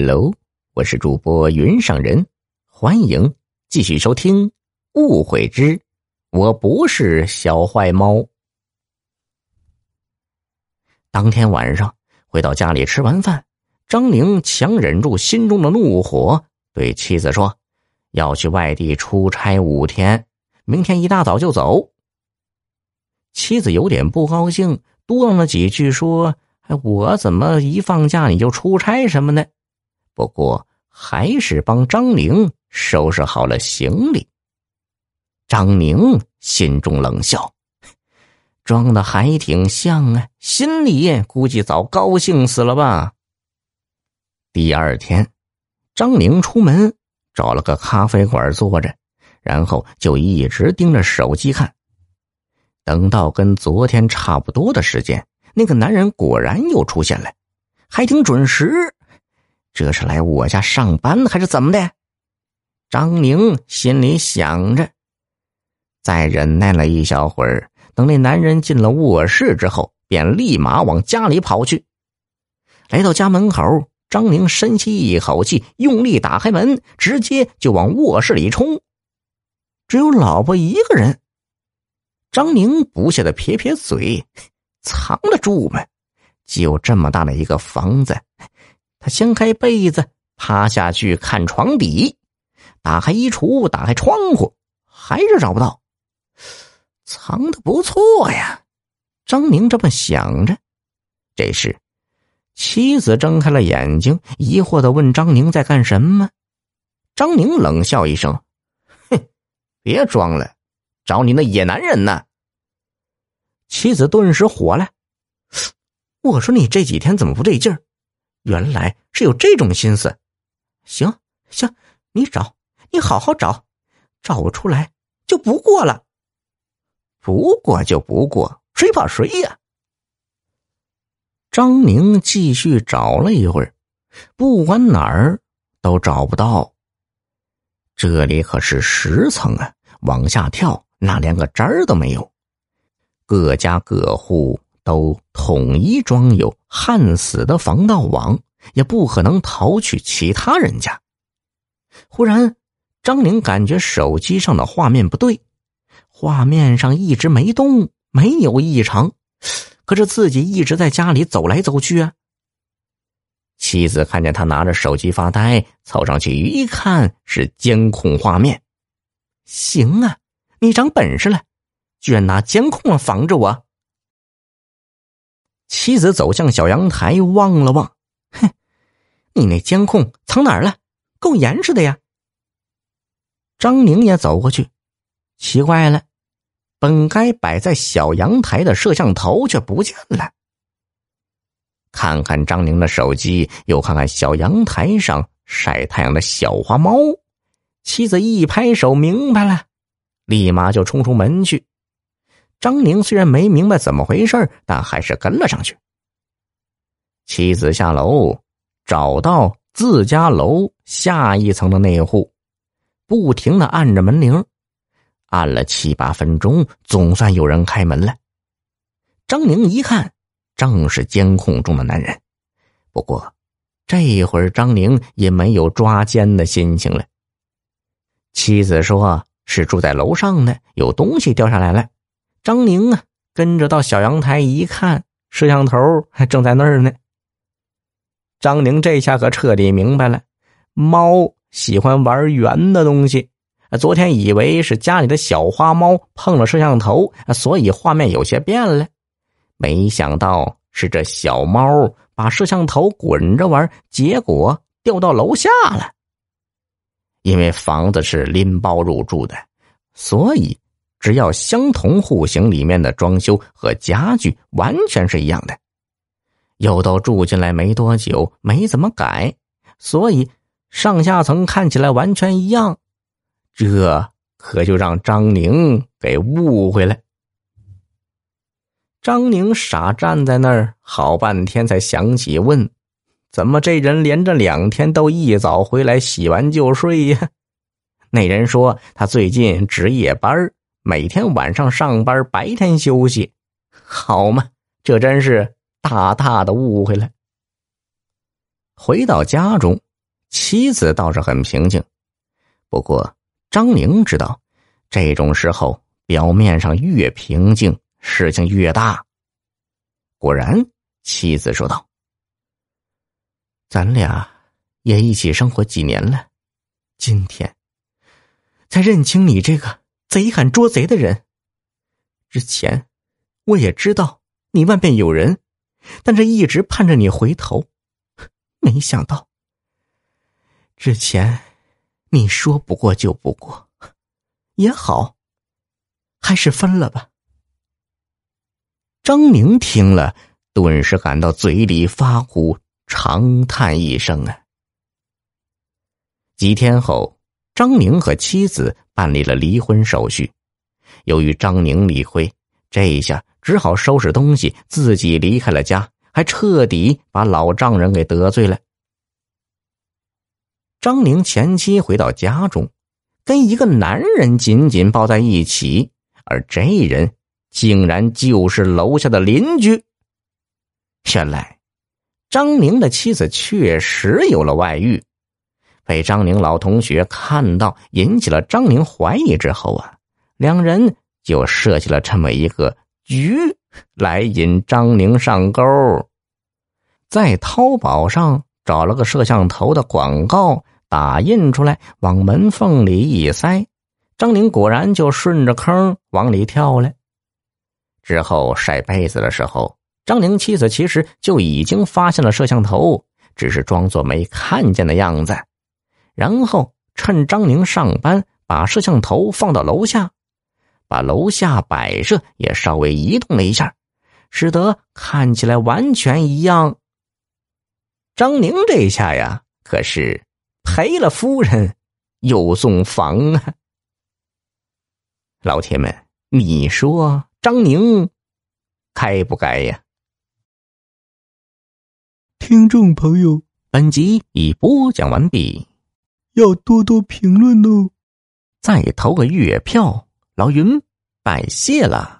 Hello，我是主播云上人，欢迎继续收听《误会之我不是小坏猫》。当天晚上回到家里吃完饭，张宁强忍住心中的怒火，对妻子说：“要去外地出差五天，明天一大早就走。”妻子有点不高兴，嘟囔了几句，说：“我怎么一放假你就出差什么的？”不过，还是帮张宁收拾好了行李。张宁心中冷笑，装的还挺像啊，心里估计早高兴死了吧。第二天，张宁出门找了个咖啡馆坐着，然后就一直盯着手机看。等到跟昨天差不多的时间，那个男人果然又出现了，还挺准时。这是来我家上班还是怎么的？张宁心里想着。再忍耐了一小会儿，等那男人进了卧室之后，便立马往家里跑去。来到家门口，张宁深吸一口气，用力打开门，直接就往卧室里冲。只有老婆一个人。张宁不屑的撇撇嘴：“藏得住吗？就这么大的一个房子。”他掀开被子，趴下去看床底，打开衣橱，打开窗户，还是找不到。藏的不错呀，张宁这么想着。这时，妻子睁开了眼睛，疑惑的问张宁在干什么。张宁冷笑一声：“哼，别装了，找你那野男人呢。”妻子顿时火了：“我说你这几天怎么不对劲儿？”原来是有这种心思，行行，你找，你好好找，找不出来就不过了。不过就不过，谁怕谁呀？张宁继续找了一会儿，不管哪儿都找不到。这里可是十层啊，往下跳那连个渣儿都没有。各家各户。都统一装有焊死的防盗网，也不可能逃去其他人家。忽然，张玲感觉手机上的画面不对，画面上一直没动，没有异常，可是自己一直在家里走来走去啊。妻子看见他拿着手机发呆，凑上去一看，是监控画面。行啊，你长本事了，居然拿监控防着我。妻子走向小阳台，望了望，哼，你那监控藏哪儿了？够严实的呀。张宁也走过去，奇怪了，本该摆在小阳台的摄像头却不见了。看看张宁的手机，又看看小阳台上晒太阳的小花猫，妻子一拍手，明白了，立马就冲出门去。张宁虽然没明白怎么回事但还是跟了上去。妻子下楼，找到自家楼下一层的那户，不停的按着门铃，按了七八分钟，总算有人开门了。张宁一看，正是监控中的男人。不过，这会儿张宁也没有抓奸的心情了。妻子说是住在楼上的，有东西掉下来了。张宁啊，跟着到小阳台一看，摄像头还正在那儿呢。张宁这下可彻底明白了，猫喜欢玩圆的东西。昨天以为是家里的小花猫碰了摄像头，所以画面有些变了。没想到是这小猫把摄像头滚着玩，结果掉到楼下了。因为房子是拎包入住的，所以。只要相同户型里面的装修和家具完全是一样的，又都住进来没多久，没怎么改，所以上下层看起来完全一样，这可就让张宁给误会了。张宁傻站在那儿，好半天才想起问：“怎么这人连着两天都一早回来，洗完就睡呀？” 那人说：“他最近值夜班每天晚上上班，白天休息，好嘛？这真是大大的误会了。回到家中，妻子倒是很平静。不过张宁知道，这种时候表面上越平静，事情越大。果然，妻子说道：“咱俩也一起生活几年了，今天才认清你这个贼喊捉贼的人。之前我也知道你外边有人，但是一直盼着你回头。没想到，之前你说不过就不过，也好，还是分了吧。”张宁听了，顿时感到嘴里发苦，长叹一声啊。几天后，张宁和妻子办理了离婚手续。由于张宁理亏，这一下只好收拾东西，自己离开了家，还彻底把老丈人给得罪了。张宁前妻回到家中，跟一个男人紧紧抱在一起，而这人。竟然就是楼下的邻居。原来，张宁的妻子确实有了外遇，被张宁老同学看到，引起了张宁怀疑之后啊，两人就设计了这么一个鱼来引张宁上钩，在淘宝上找了个摄像头的广告，打印出来往门缝里一塞，张宁果然就顺着坑往里跳了。之后晒被子的时候，张宁妻子其实就已经发现了摄像头，只是装作没看见的样子。然后趁张宁上班，把摄像头放到楼下，把楼下摆设也稍微移动了一下，使得看起来完全一样。张宁这一下呀，可是赔了夫人又送房啊！老铁们，你说？张宁，该不该呀？听众朋友，本集已播讲完毕，要多多评论哦，再投个月票，老云拜谢了。